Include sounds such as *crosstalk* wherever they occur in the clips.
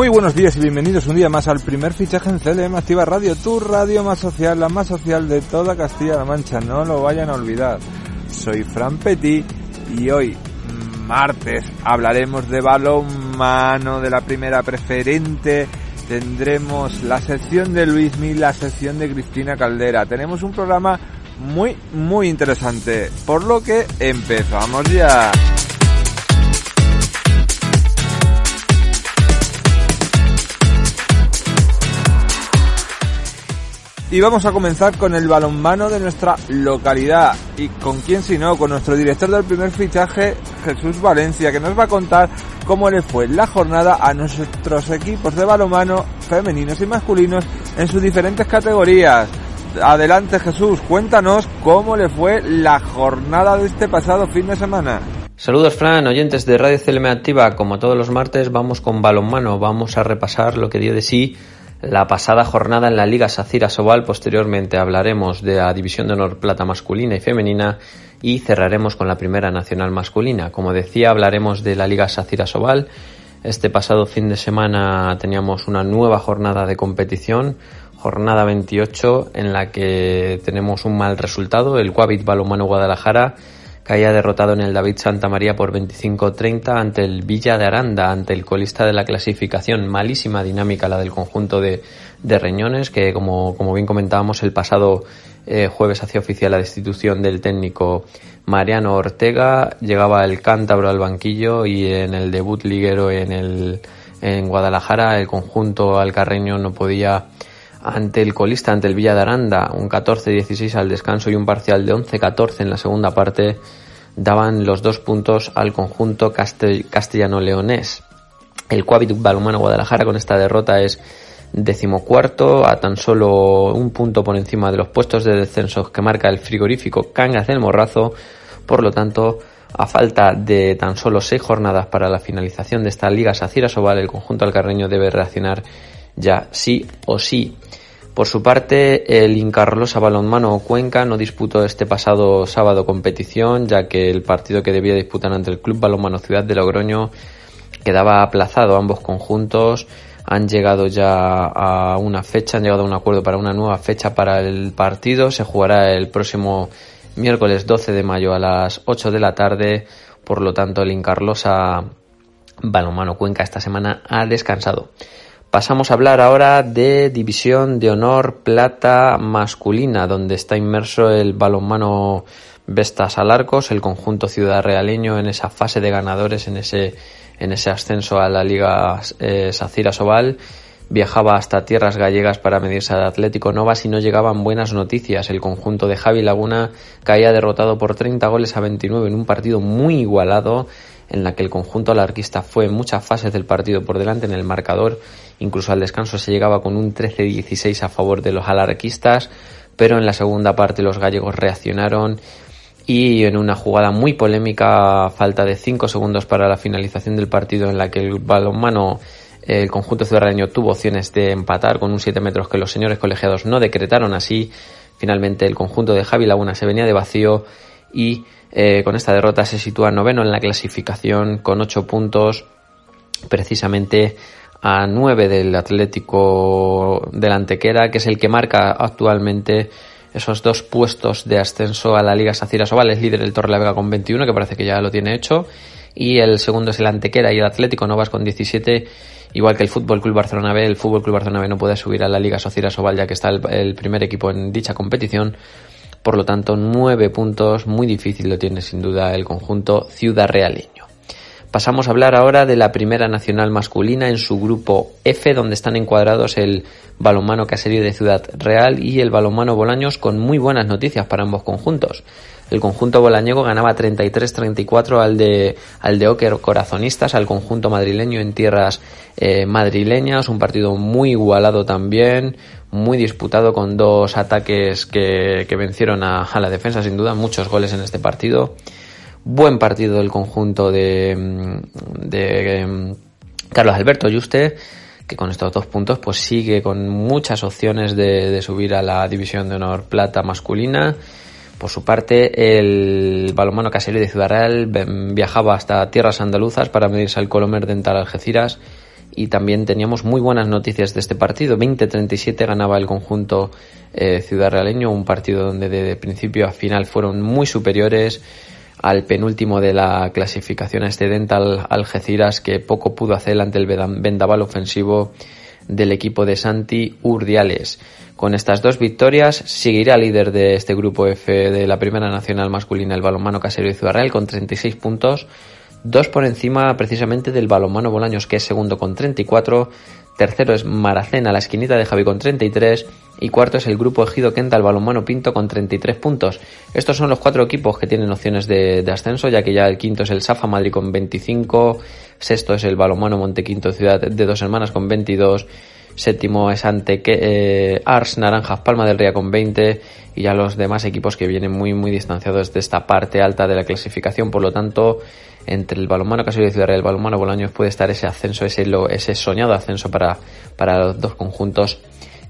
Muy buenos días y bienvenidos un día más al primer fichaje en CLM Activa Radio, tu radio más social, la más social de toda Castilla-La Mancha, no lo vayan a olvidar. Soy Fran Petit y hoy, martes, hablaremos de balonmano, de la primera preferente, tendremos la sección de Luis Mil, la sección de Cristina Caldera. Tenemos un programa muy, muy interesante, por lo que empezamos ya. Y vamos a comenzar con el balonmano de nuestra localidad. ¿Y con quién si no? Con nuestro director del primer fichaje, Jesús Valencia, que nos va a contar cómo le fue la jornada a nuestros equipos de balonmano femeninos y masculinos en sus diferentes categorías. Adelante Jesús, cuéntanos cómo le fue la jornada de este pasado fin de semana. Saludos Fran, oyentes de Radio CLM Activa. Como todos los martes vamos con balonmano, vamos a repasar lo que dio de sí la pasada jornada en la Liga Sacira Sobal. Posteriormente hablaremos de la División de Honor Plata masculina y femenina y cerraremos con la Primera Nacional masculina. Como decía, hablaremos de la Liga Sacira Sobal. Este pasado fin de semana teníamos una nueva jornada de competición, jornada 28, en la que tenemos un mal resultado. El Guavit Balomano Guadalajara caía derrotado en el David Santa María por 25-30 ante el Villa de Aranda, ante el colista de la clasificación. Malísima dinámica la del conjunto de, de Reñones, que como, como, bien comentábamos el pasado eh, jueves hacía oficial la destitución del técnico Mariano Ortega, llegaba el cántabro al banquillo y en el debut liguero en, el, en Guadalajara el conjunto alcarreño no podía ante el colista, ante el Villa de Aranda, un 14-16 al descanso y un parcial de 11-14 en la segunda parte, daban los dos puntos al conjunto castellano-leonés. El Cuavit Balumano Guadalajara con esta derrota es decimocuarto, a tan solo un punto por encima de los puestos de descenso que marca el frigorífico Cangas del Morrazo, por lo tanto, a falta de tan solo seis jornadas para la finalización de esta Liga Sacira Sobal, el conjunto alcarreño debe reaccionar ya sí o sí. Por su parte, el Incarlosa Balonmano Cuenca no disputó este pasado sábado competición, ya que el partido que debía disputar ante el Club Balonmano Ciudad de Logroño quedaba aplazado. Ambos conjuntos han llegado ya a una fecha, han llegado a un acuerdo para una nueva fecha para el partido. Se jugará el próximo miércoles 12 de mayo a las 8 de la tarde. Por lo tanto, el Incarlosa Balonmano Cuenca esta semana ha descansado. Pasamos a hablar ahora de División de Honor Plata masculina, donde está inmerso el balonmano Vestas Alarcos, el conjunto ciudad realeño en esa fase de ganadores, en ese, en ese ascenso a la Liga eh, Sacira Sobal. Viajaba hasta tierras gallegas para medirse al Atlético Nova si no llegaban buenas noticias. El conjunto de Javi Laguna caía derrotado por 30 goles a 29 en un partido muy igualado en la que el conjunto alarquista fue en muchas fases del partido por delante en el marcador, incluso al descanso se llegaba con un 13-16 a favor de los alarquistas, pero en la segunda parte los gallegos reaccionaron y en una jugada muy polémica, falta de 5 segundos para la finalización del partido en la que el balonmano el conjunto ciudadano tuvo opciones de empatar con un 7 metros que los señores colegiados no decretaron así. Finalmente el conjunto de Javi Laguna se venía de vacío y eh, con esta derrota se sitúa noveno en la clasificación con ocho puntos precisamente a nueve del Atlético del Antequera, que es el que marca actualmente esos dos puestos de ascenso a la Liga Sacira Sobal. Es líder el Torrelavega con 21, que parece que ya lo tiene hecho. Y el segundo es el Antequera y el Atlético Novas con 17. Igual que el Fútbol Club Barcelona B, el Fútbol Club Barcelona B no puede subir a la Liga Sacira Sobal ya que está el primer equipo en dicha competición. Por lo tanto, nueve puntos, muy difícil lo tiene sin duda el conjunto ciudad realeño. Pasamos a hablar ahora de la primera nacional masculina en su grupo F, donde están encuadrados el balonmano Caserío de Ciudad Real y el balonmano Bolaños, con muy buenas noticias para ambos conjuntos. El conjunto bolañego ganaba 33-34 al de, al de Oker Corazonistas, al conjunto madrileño en tierras eh, madrileñas, un partido muy igualado también, muy disputado con dos ataques que, vencieron a, la defensa, sin duda, muchos goles en este partido. Buen partido del conjunto de, de em, Carlos Alberto Yuste, que con estos dos puntos pues sigue con muchas opciones de, de subir a la división de honor plata masculina. Por su parte, el balonmano caserío de Ciudad Real viajaba hasta tierras andaluzas para medirse al Colomer Dental Algeciras y también teníamos muy buenas noticias de este partido. 20-37 ganaba el conjunto eh, ciudad realeño, un partido donde de principio a final fueron muy superiores al penúltimo de la clasificación excedente Algeciras que poco pudo hacer ante el vendaval ofensivo del equipo de Santi Urdiales. Con estas dos victorias seguirá líder de este grupo F de la Primera Nacional Masculina el balonmano casero Real con 36 puntos, dos por encima precisamente del balonmano Bolaños que es segundo con 34, tercero es Maracena la esquinita de Javi con 33 y cuarto es el grupo Ejido Quenta el balonmano Pinto con 33 puntos. Estos son los cuatro equipos que tienen opciones de, ascenso ya que ya el quinto es el Safa Madrid con 25, sexto es el balonmano Montequinto Ciudad de Dos Hermanas con 22, séptimo es ante eh, Ars Naranjas Palma del Ría con 20 y ya los demás equipos que vienen muy muy distanciados de esta parte alta de la clasificación, por lo tanto entre el balonmano Casillo de Ciudad Real y el balonmano Bolaños puede estar ese ascenso, ese, ese soñado ascenso para, para los dos conjuntos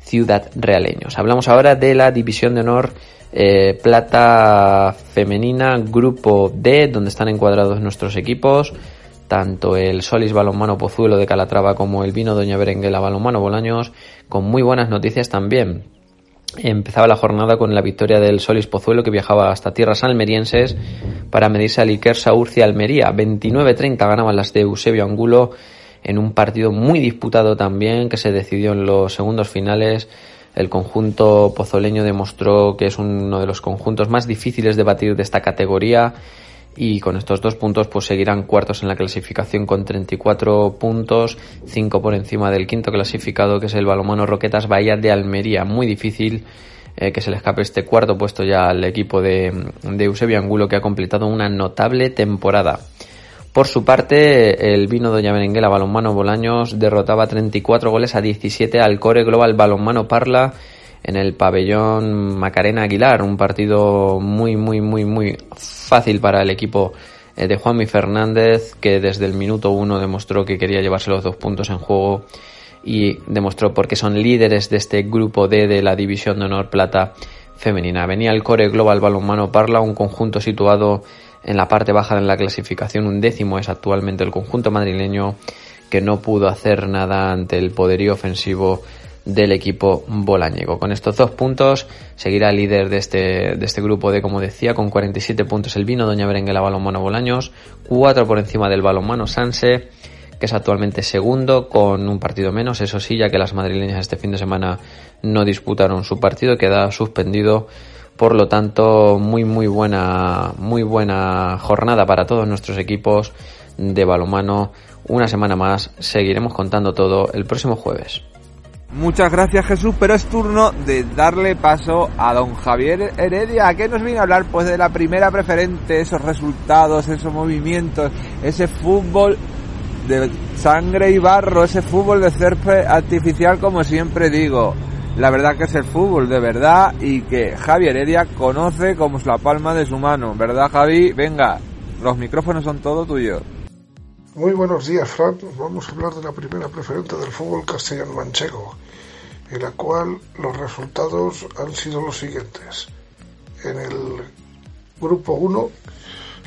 ciudad realeños. Hablamos ahora de la división de honor eh, plata femenina, grupo D, donde están encuadrados nuestros equipos, tanto el Solis Balonmano Pozuelo de Calatrava como el Vino Doña Berenguela Balonmano Bolaños, con muy buenas noticias también. Empezaba la jornada con la victoria del Solis Pozuelo que viajaba hasta tierras almerienses para medirse al Iker Saurcia Almería. 29-30 ganaban las de Eusebio Angulo en un partido muy disputado también que se decidió en los segundos finales. El conjunto pozoleño demostró que es uno de los conjuntos más difíciles de batir de esta categoría y con estos dos puntos pues seguirán cuartos en la clasificación con 34 puntos, 5 por encima del quinto clasificado que es el Balomano Roquetas Bahía de Almería. Muy difícil eh, que se le escape este cuarto puesto ya al equipo de, de Eusebio Angulo que ha completado una notable temporada. Por su parte, el vino Doña Berenguela Balonmano Bolaños derrotaba 34 goles a 17 al Core Global Balonmano Parla en el pabellón Macarena Aguilar, un partido muy, muy, muy, muy fácil para el equipo eh, de Juanmi Fernández, que desde el minuto uno demostró que quería llevarse los dos puntos en juego y demostró porque son líderes de este grupo D de la División de Honor Plata femenina. Venía el Core Global Balonmano Parla, un conjunto situado en la parte baja de la clasificación. Un décimo es actualmente el conjunto madrileño que no pudo hacer nada ante el poderío ofensivo del equipo bolañego. Con estos dos puntos seguirá líder de este, de este grupo de, como decía, con 47 puntos el vino Doña Berenguela Balonmano Bolaños, cuatro por encima del balonmano Sanse, que es actualmente segundo con un partido menos, eso sí, ya que las madrileñas este fin de semana no disputaron su partido, queda suspendido por lo tanto, muy muy buena, muy buena jornada para todos nuestros equipos de balomano. Una semana más, seguiremos contando todo el próximo jueves. Muchas gracias Jesús, pero es turno de darle paso a don Javier Heredia, que nos viene a hablar pues de la primera preferente, esos resultados, esos movimientos, ese fútbol de sangre y barro, ese fútbol de césped artificial como siempre digo la verdad que es el fútbol de verdad y que Javi Heredia conoce como es la palma de su mano, ¿verdad Javi? Venga, los micrófonos son todo tuyos. Muy buenos días, Fran. Vamos a hablar de la primera preferente del fútbol castellano manchego, en la cual los resultados han sido los siguientes. En el grupo 1,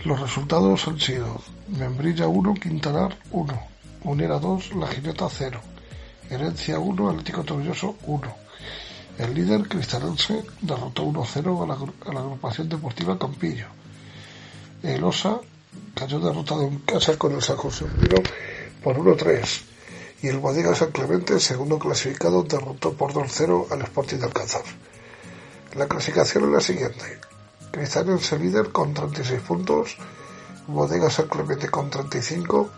los resultados han sido Membrilla 1, Quintanar 1, Unera 2, La Gineta 0, Herencia 1, Atlético Tobilloso 1, el líder cristalense derrotó 1-0 a la, agrupación deportiva Campillo. El Osa cayó derrotado en casa con el San José por 1-3 y el Guadiga San Clemente, segundo clasificado, derrotó por 2-0 al Sporting de Alcázar. La clasificación es la siguiente. Cristalense líder con 36 puntos, Bodega San Clemente con 35,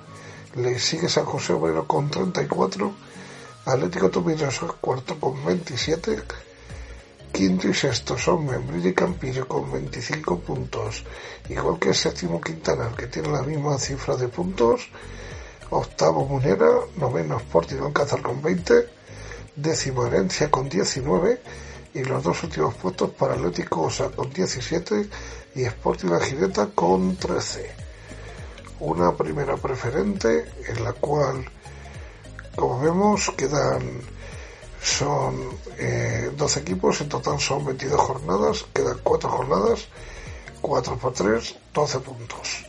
le sigue San José Obrero con 34 Atlético Tobilloso cuarto con 27, quinto y sexto son Membrilla y Campillo con 25 puntos, igual que el séptimo Quintanar que tiene la misma cifra de puntos, octavo Munera, noveno Sporting Alcázar con 20, décimo Herencia con 19 y los dos últimos puestos para Osa con 17 y Sporting La Gineta con 13. Una primera preferente en la cual como vemos, quedan son eh, 12 equipos, en total son 22 jornadas, quedan 4 jornadas, 4 por 3, 12 puntos.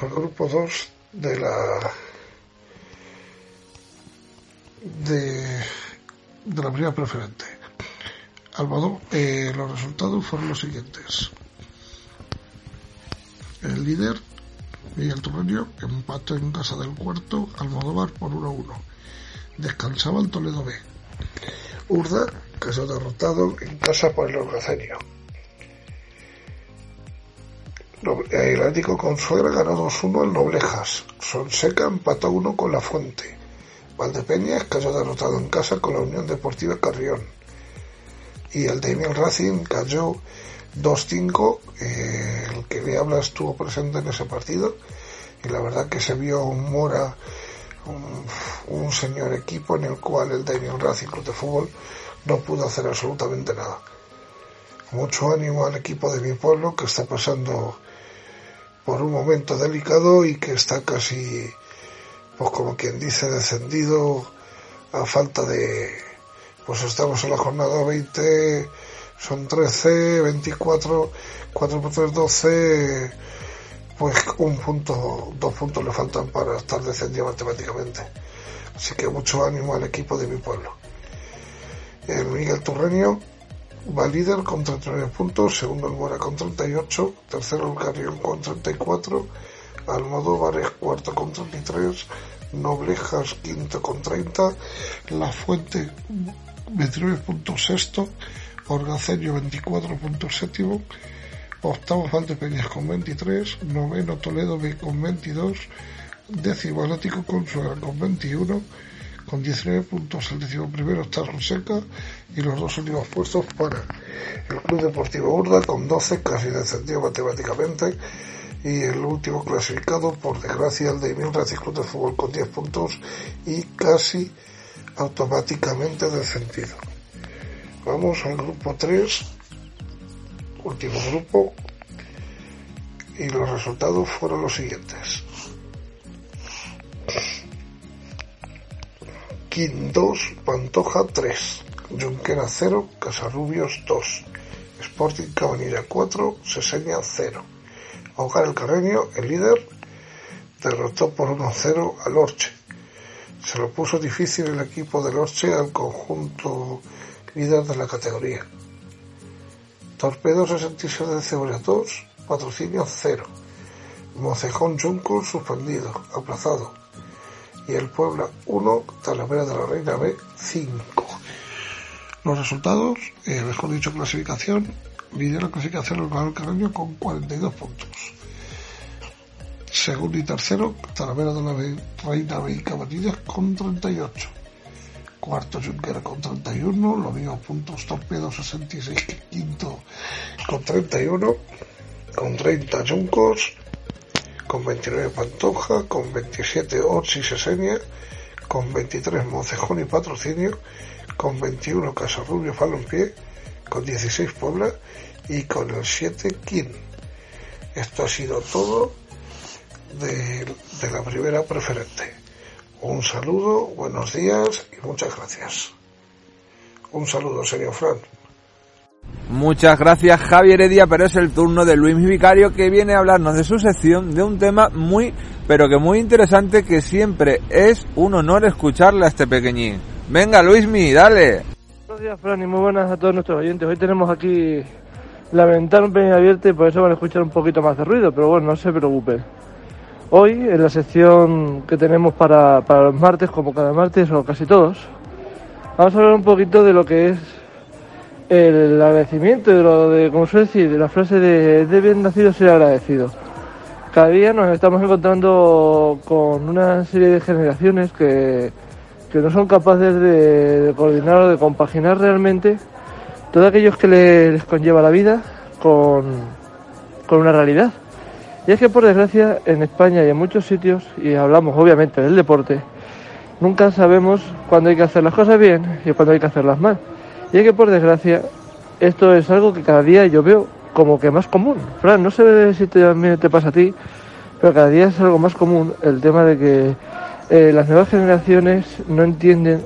al grupo 2 de la de, de la primera preferente. Almodóvar, eh, los resultados fueron los siguientes. El líder, Miguel Turreño, empató en casa del cuarto, Almodóvar por 1-1. Descansaba el Toledo B. Urda quedó derrotado en casa por el Orgacenio. El Atlético Consuegra ganó 2-1 al Noblejas. Sonseca empató 1 con La Fuente. Valdepeñas cayó derrotado en casa con la Unión Deportiva Carrión. Y el Racing cayó 2-5. Eh, el que le habla estuvo presente en ese partido. Y la verdad que se vio un Mora, un, señor equipo en el cual el Damien Racing Club de Fútbol no pudo hacer absolutamente nada. Mucho ánimo al equipo de mi pueblo que está pasando por un momento delicado y que está casi, pues como quien dice, descendido a falta de, pues estamos en la jornada 20, son 13, 24, 4 por 3, 12, pues un punto, dos puntos le faltan para estar descendido matemáticamente. Así que mucho ánimo al equipo de mi pueblo. El Miguel Turreño Va líder con 39 puntos, segundo el Mora con 38, tercero el Carrión con 34, Almodóvar es cuarto con 33, Noblejas quinto con 30, La Fuente 29 puntos sexto, Orgaceño 24 puntos séptimo, octavo Valdepeñas con 23, noveno Toledo B con 22, décimo Atlético Consuela con 21, con 19 puntos. El décimo primero está Seca y los dos últimos puestos para el Club Deportivo Urda con 12, casi descendido matemáticamente. Y el último clasificado, por desgracia, el de Racing Club de Fútbol con 10 puntos y casi automáticamente descendido. Vamos al grupo 3, último grupo, y los resultados fueron los siguientes. Quin 2, Pantoja 3, Junquera 0, Casarrubios 2, Sporting Cabanilla 4, Seseña 0. Hogar el Carreño, el líder, derrotó por 1-0 al Orche. Se lo puso difícil el equipo del Orche al conjunto líder de la categoría. Torpedo 66 de Cebolla 2, patrocinio 0. Mocejón Junco suspendido, aplazado y el Puebla 1, Talavera de la Reina B 5. Los resultados, eh, mejor dicho, clasificación, lidera la clasificación el Real Canario con 42 puntos. Segundo y tercero, Talavera de la Reina B y Cabanillas con 38. Cuarto, Junquera con 31, los mismos puntos, Torpedo 66, quinto con 31, con 30 Juncos, con 29 Pantoja, con 27 Orsi Sesenia, con 23 Moncejón y Patrocinio, con 21 Casarrubio Falonpie, con 16 Puebla y con el 7 Quin. Esto ha sido todo de, de la primera preferente. Un saludo, buenos días y muchas gracias. Un saludo, señor Fran. Muchas gracias Javier Heredia, pero es el turno de Luis Vicario que viene a hablarnos de su sección de un tema muy, pero que muy interesante que siempre es un honor escucharle a este pequeñín. Venga Luismi, dale. Buenos días Fran y muy buenas a todos nuestros oyentes. Hoy tenemos aquí la ventana un pelín abierta y por eso van a escuchar un poquito más de ruido, pero bueno, no se preocupen. Hoy en la sección que tenemos para, para los martes, como cada martes o casi todos, vamos a hablar un poquito de lo que es el agradecimiento de lo de, como suele decir, de la frase de deben nacido ser agradecido. Cada día nos estamos encontrando con una serie de generaciones que, no son capaces de, coordinar o de compaginar realmente todo aquello que les, conlleva la vida con, con una realidad. Y es que por desgracia en España y en muchos sitios, y hablamos obviamente del deporte, nunca sabemos cuándo hay que hacer las cosas bien y cuándo hay que hacerlas mal. Y es que por desgracia esto es algo que cada día yo veo como que más común. Fran, no sé si también te pasa a ti, pero cada día es algo más común el tema de que eh, las nuevas generaciones no entienden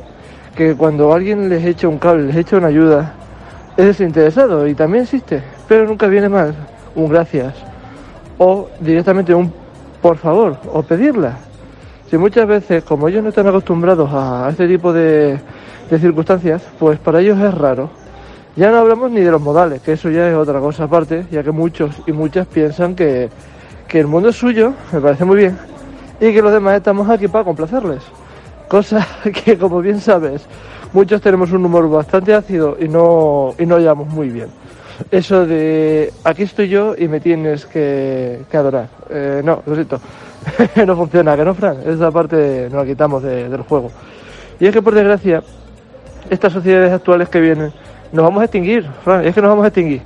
que cuando alguien les echa un cable, les echa una ayuda, es desinteresado y también existe, pero nunca viene mal un gracias o directamente un por favor, o pedirla. Si muchas veces, como ellos no están acostumbrados a este tipo de, circunstancias, pues para ellos es raro. Ya no hablamos ni de los modales, que eso ya es otra cosa aparte, ya que muchos y muchas piensan que, que el mundo es suyo, me parece muy bien, y que los demás estamos aquí para complacerles. Cosa *laughs* que, como bien sabes, muchos tenemos un humor bastante ácido y no, y no llevamos muy bien. Eso de aquí estoy yo y me tienes que, que adorar. Eh, no, lo siento. *laughs* no funciona, que no, Fran. Esa parte nos la quitamos de- del juego. Y es que, por desgracia, estas sociedades actuales que vienen, nos vamos a extinguir, Fran. Es que nos vamos a extinguir.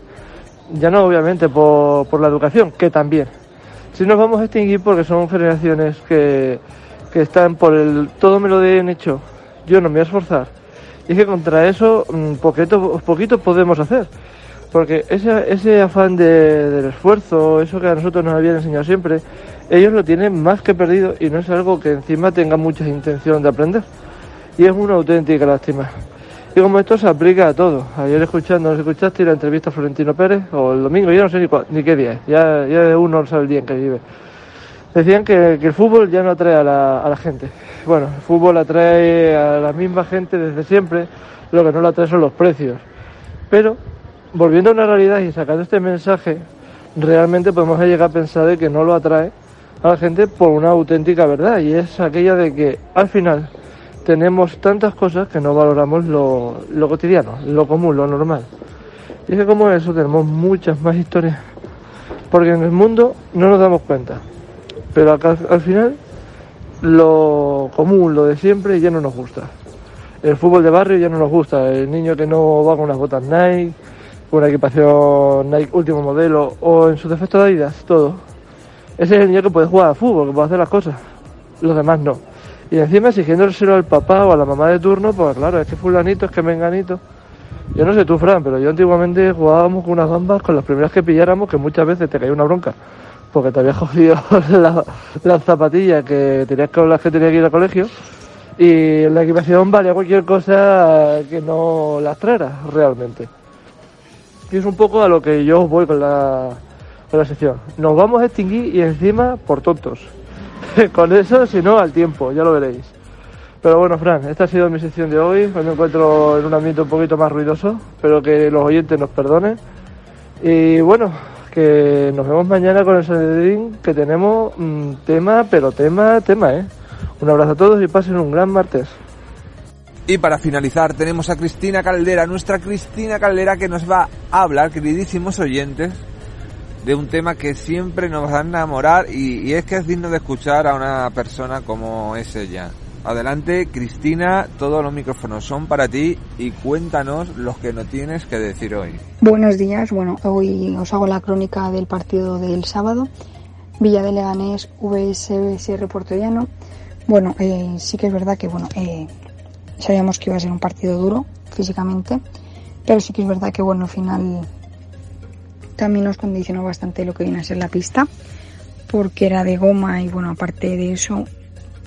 Ya no, obviamente, por, por la educación, que también. Sí nos vamos a extinguir porque son generaciones que, que están por el todo me lo den hecho, yo no me voy a esforzar. Y es que contra eso mm, poquito, poquito podemos hacer. Porque ese, ese afán de- del esfuerzo, eso que a nosotros nos habían enseñado siempre, ellos lo tienen más que perdido y no es algo que encima tenga mucha intención de aprender. Y es una auténtica lástima. Y como esto se aplica a todo. Ayer escuchando, ¿no escuchaste la entrevista a Florentino Pérez? O el domingo, yo no sé ni, ni qué día es. Ya, ya uno no sabe el día en que vive. Decían que, que el fútbol ya no atrae a la, a la gente. Bueno, el fútbol atrae a la misma gente desde siempre, lo que no lo atrae son los precios. Pero, volviendo a una realidad y sacando este mensaje, realmente podemos llegar a pensar de que no lo atrae a la gente por una auténtica verdad, y es aquella de que al final tenemos tantas cosas que no valoramos lo, lo cotidiano, lo común, lo normal. Y es que como eso tenemos muchas más historias, porque en el mundo no nos damos cuenta pero acá- al final lo común, lo de siempre ya no nos gusta. El fútbol de barrio ya no nos gusta, el niño que no va con unas botas Nike, una equipación Nike último modelo o en su defecto de Adidas, todo. Ese es el niño que puede jugar a fútbol, que puede hacer las cosas, los demás no. Y encima exigiéndoselo al papá o a la mamá de turno, pues claro, es que fulanito, es que menganito. Yo no sé tú, Fran, pero yo antiguamente jugábamos con unas gambas con las primeras que pilláramos, que muchas veces te caía una bronca porque te había *laughs* jodido la- las zapatillas que tenías con las que tenías que ir al colegio y la equipación valía cualquier cosa que no las traera realmente. Y es un poco a lo que yo voy con la, con la sección. Nos vamos a extinguir y encima por tontos. *laughs* con eso, si no, al tiempo, ya lo veréis. Pero bueno, Fran, esta ha sido mi sección de hoy. Me encuentro en un ambiente un poquito más ruidoso. Espero que los oyentes nos perdonen. Y bueno, que nos vemos mañana con el Sanedrín, que tenemos mm, tema, pero tema, tema, ¿eh? Un abrazo a todos y pasen un gran martes. Y para finalizar tenemos a Cristina Caldera, nuestra Cristina Caldera que nos va a hablar, queridísimos oyentes, de un tema que siempre nos va a enamorar y, es que es digno de escuchar a una persona como es ella. Adelante Cristina, todos los micrófonos son para ti y cuéntanos los que no tienes que decir hoy. Buenos días, bueno, hoy os hago la crónica del partido del sábado, Villa de Leganés, VSR Puertollano. Bueno, eh, sí que es verdad que, bueno, eh, sabíamos que iba a ser un partido duro físicamente, pero sí que es verdad que, bueno, al final también nos condicionó bastante lo que viene a ser la pista, porque era de goma y, bueno, aparte de eso,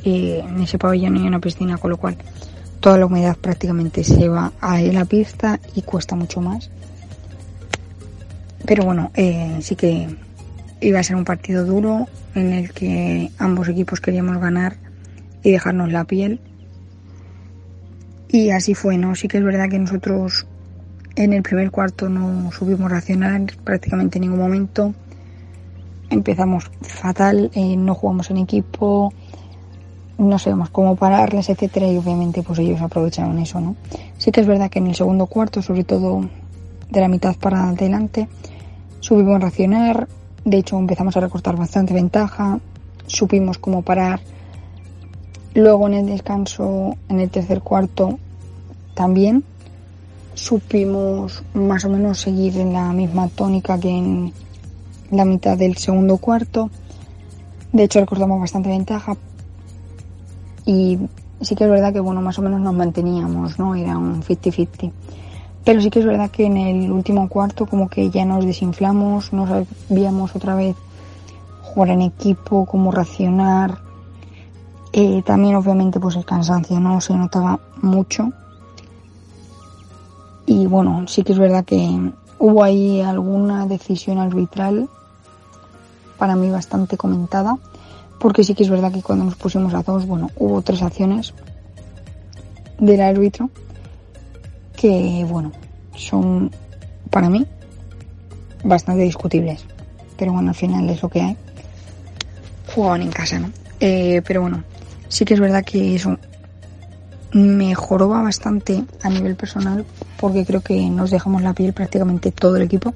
eh, en ese pabellón hay una piscina, con lo cual toda la humedad prácticamente se va a la pista y cuesta mucho más. Pero bueno, eh, sí que iba a ser un partido duro en el que ambos equipos queríamos ganar y dejarnos la piel. Y así fue, ¿no? Sí que es verdad que nosotros en el primer cuarto no supimos reaccionar prácticamente en ningún momento. Empezamos fatal, eh, no jugamos en equipo, no sabemos cómo pararles, etcétera, y obviamente pues ellos aprovecharon eso, ¿no? Sí que es verdad que en el segundo cuarto, sobre todo de la mitad para adelante, supimos reaccionar, de hecho empezamos a recortar bastante ventaja, supimos cómo parar. Luego en el descanso, en el tercer cuarto, también supimos más o menos seguir en la misma tónica que en la mitad del segundo cuarto. De hecho recortamos bastante ventaja, y sí que es verdad que bueno más o menos nos manteníamos no era un 50-50 pero sí que es verdad que en el último cuarto como que ya nos desinflamos no sabíamos otra vez jugar en equipo cómo reaccionar Eh, también obviamente pues el cansancio no se notaba mucho y bueno sí que es verdad que hubo ahí alguna decisión arbitral para mí bastante comentada porque sí que es verdad que cuando nos pusimos a dos, bueno, hubo tres acciones del árbitro que, bueno, son para mí bastante discutibles. Pero bueno, al final es lo que hay. Jugaban en casa, ¿no? Eh, pero bueno, sí que es verdad que eso mejoró bastante a nivel personal porque creo que nos dejamos la piel prácticamente todo el equipo.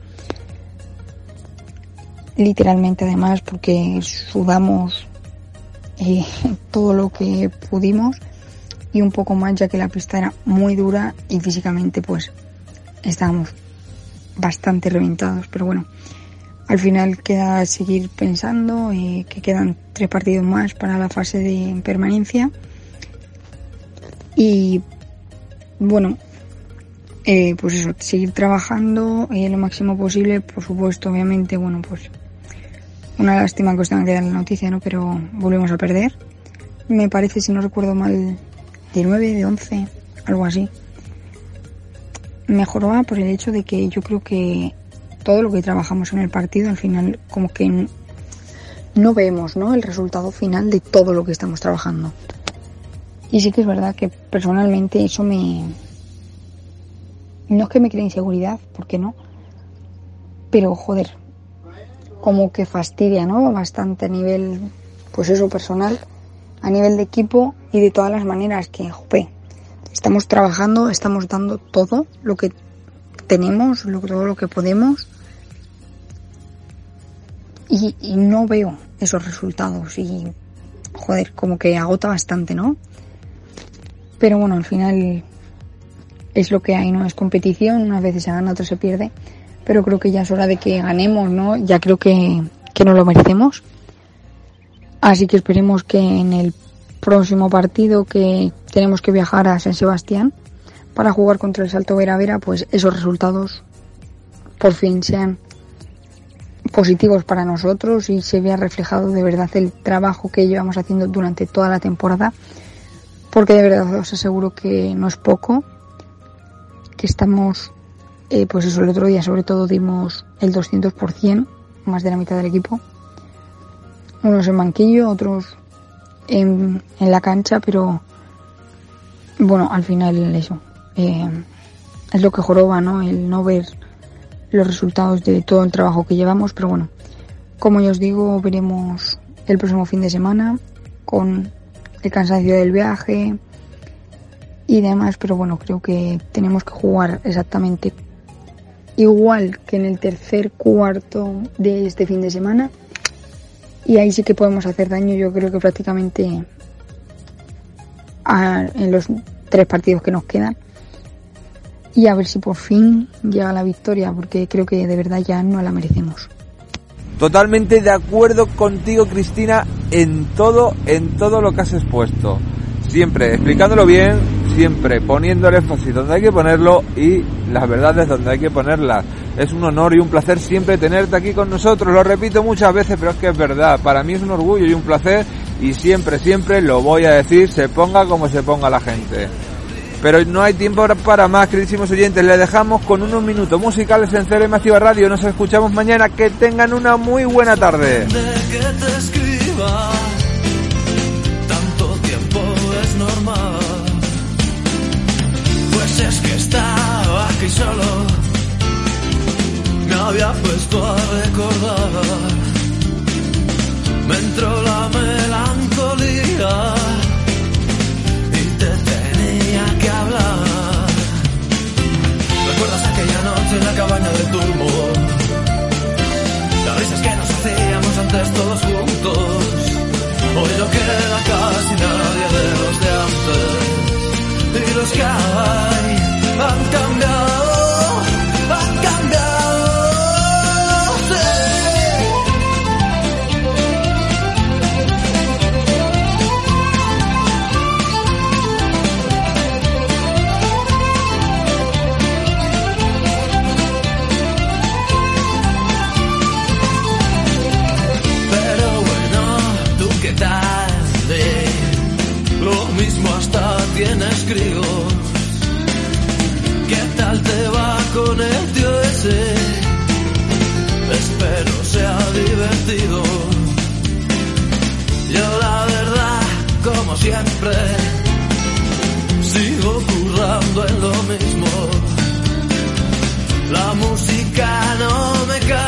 Literalmente además porque sudamos eh, *laughs* todo lo que pudimos y un poco más ya que la pista era muy dura y físicamente pues estábamos bastante reventados. Pero bueno, al final queda seguir pensando eh, que quedan tres partidos más para la fase de permanencia. Y bueno, eh, pues eso, seguir trabajando eh, lo máximo posible, por supuesto, obviamente, bueno, pues una lástima que os tenga que dar la noticia, ¿no? Pero volvemos a perder. Me parece, si no recuerdo mal, de 9, de 11, algo así. Mejoró por el hecho de que yo creo que todo lo que trabajamos en el partido al final como que no vemos ¿no? el resultado final de todo lo que estamos trabajando. Y sí que es verdad que personalmente eso me... No es que me cree inseguridad, porque no. Pero joder, como que fastidia, ¿no? Bastante a nivel, pues eso, personal, a nivel de equipo y de todas las maneras que, jope, estamos trabajando, estamos dando todo lo que tenemos, todo lo que podemos y, no veo esos resultados y joder, como que agota bastante, ¿no? Pero bueno, al final es lo que hay, ¿no? Es competición, unas veces se gana, otras se pierde, pero creo que ya es hora de que ganemos, ¿no? Ya creo que, que nos lo merecemos. Así que esperemos que en el próximo partido que tenemos que viajar a San Sebastián para jugar contra el Salto Vera Vera, pues esos resultados por fin sean positivos para nosotros y se vea reflejado de verdad el trabajo que llevamos haciendo durante toda la temporada, porque de verdad os aseguro que no es poco, que estamos, eh, pues eso, el otro día sobre todo dimos el 200%, más de la mitad del equipo, unos en banquillo, otros en, en la cancha, pero bueno, al final eso, eh, es lo que joroba, ¿no? El no ver los resultados de todo el trabajo que llevamos, pero bueno, como ya os digo, veremos el próximo fin de semana con el cansancio del viaje y demás, pero bueno, creo que tenemos que jugar exactamente igual que en el tercer cuarto de este fin de semana. Y ahí sí que podemos hacer daño, yo creo que prácticamente en los tres partidos que nos quedan y a ver si por fin llega la victoria, porque creo que de verdad ya no la merecemos. Totalmente de acuerdo contigo, Cristina, en todo, en todo lo que has expuesto. Siempre explicándolo bien, siempre poniendo el énfasis donde hay que ponerlo y las verdades donde hay que ponerlas. Es un honor y un placer siempre tenerte aquí con nosotros. Lo repito muchas veces, pero es que es verdad. Para mí es un orgullo y un placer y siempre, siempre lo voy a decir, se ponga como se ponga la gente. Pero no hay tiempo para más, queridísimos oyentes. Le dejamos con unos minutos musicales en CLM Activa Radio. Nos escuchamos mañana. Que tengan una muy buena tarde. Tanto tiempo es normal. Pues es que estaba aquí solo. Me había puesto a recordar. Me entró la melancolía noche en la cabaña de turbo? Las risas que nos hacíamos antes todos juntos. Hoy no queda casi nadie de los de antes. Y los que hay han cambiado. lo mismo hasta tienes críos. ¿Qué tal te va con el tío ese? Espero sea divertido. Yo la verdad, como siempre, sigo currando en lo mismo. La música no me cae.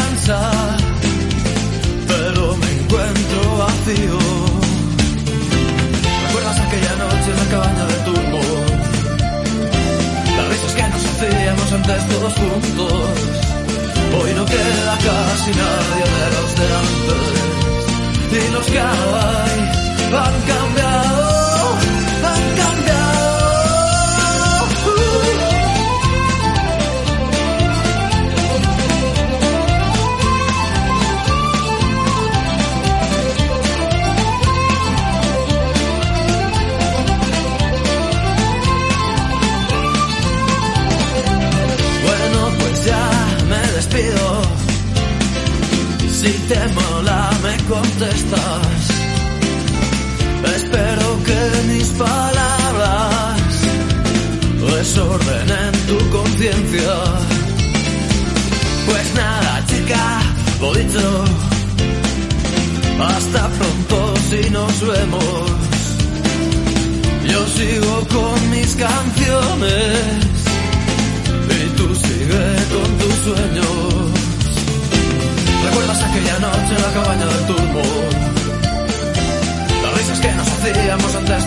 todos juntos. Hoy no queda casi nadie de los de antes y los que hay han cambiado.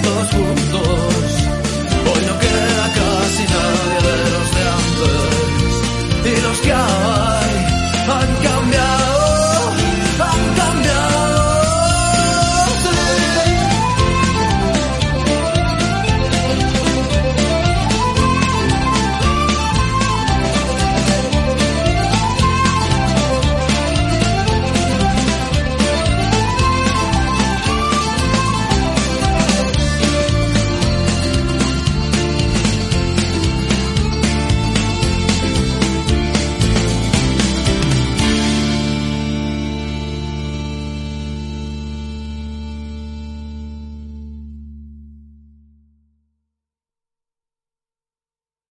何处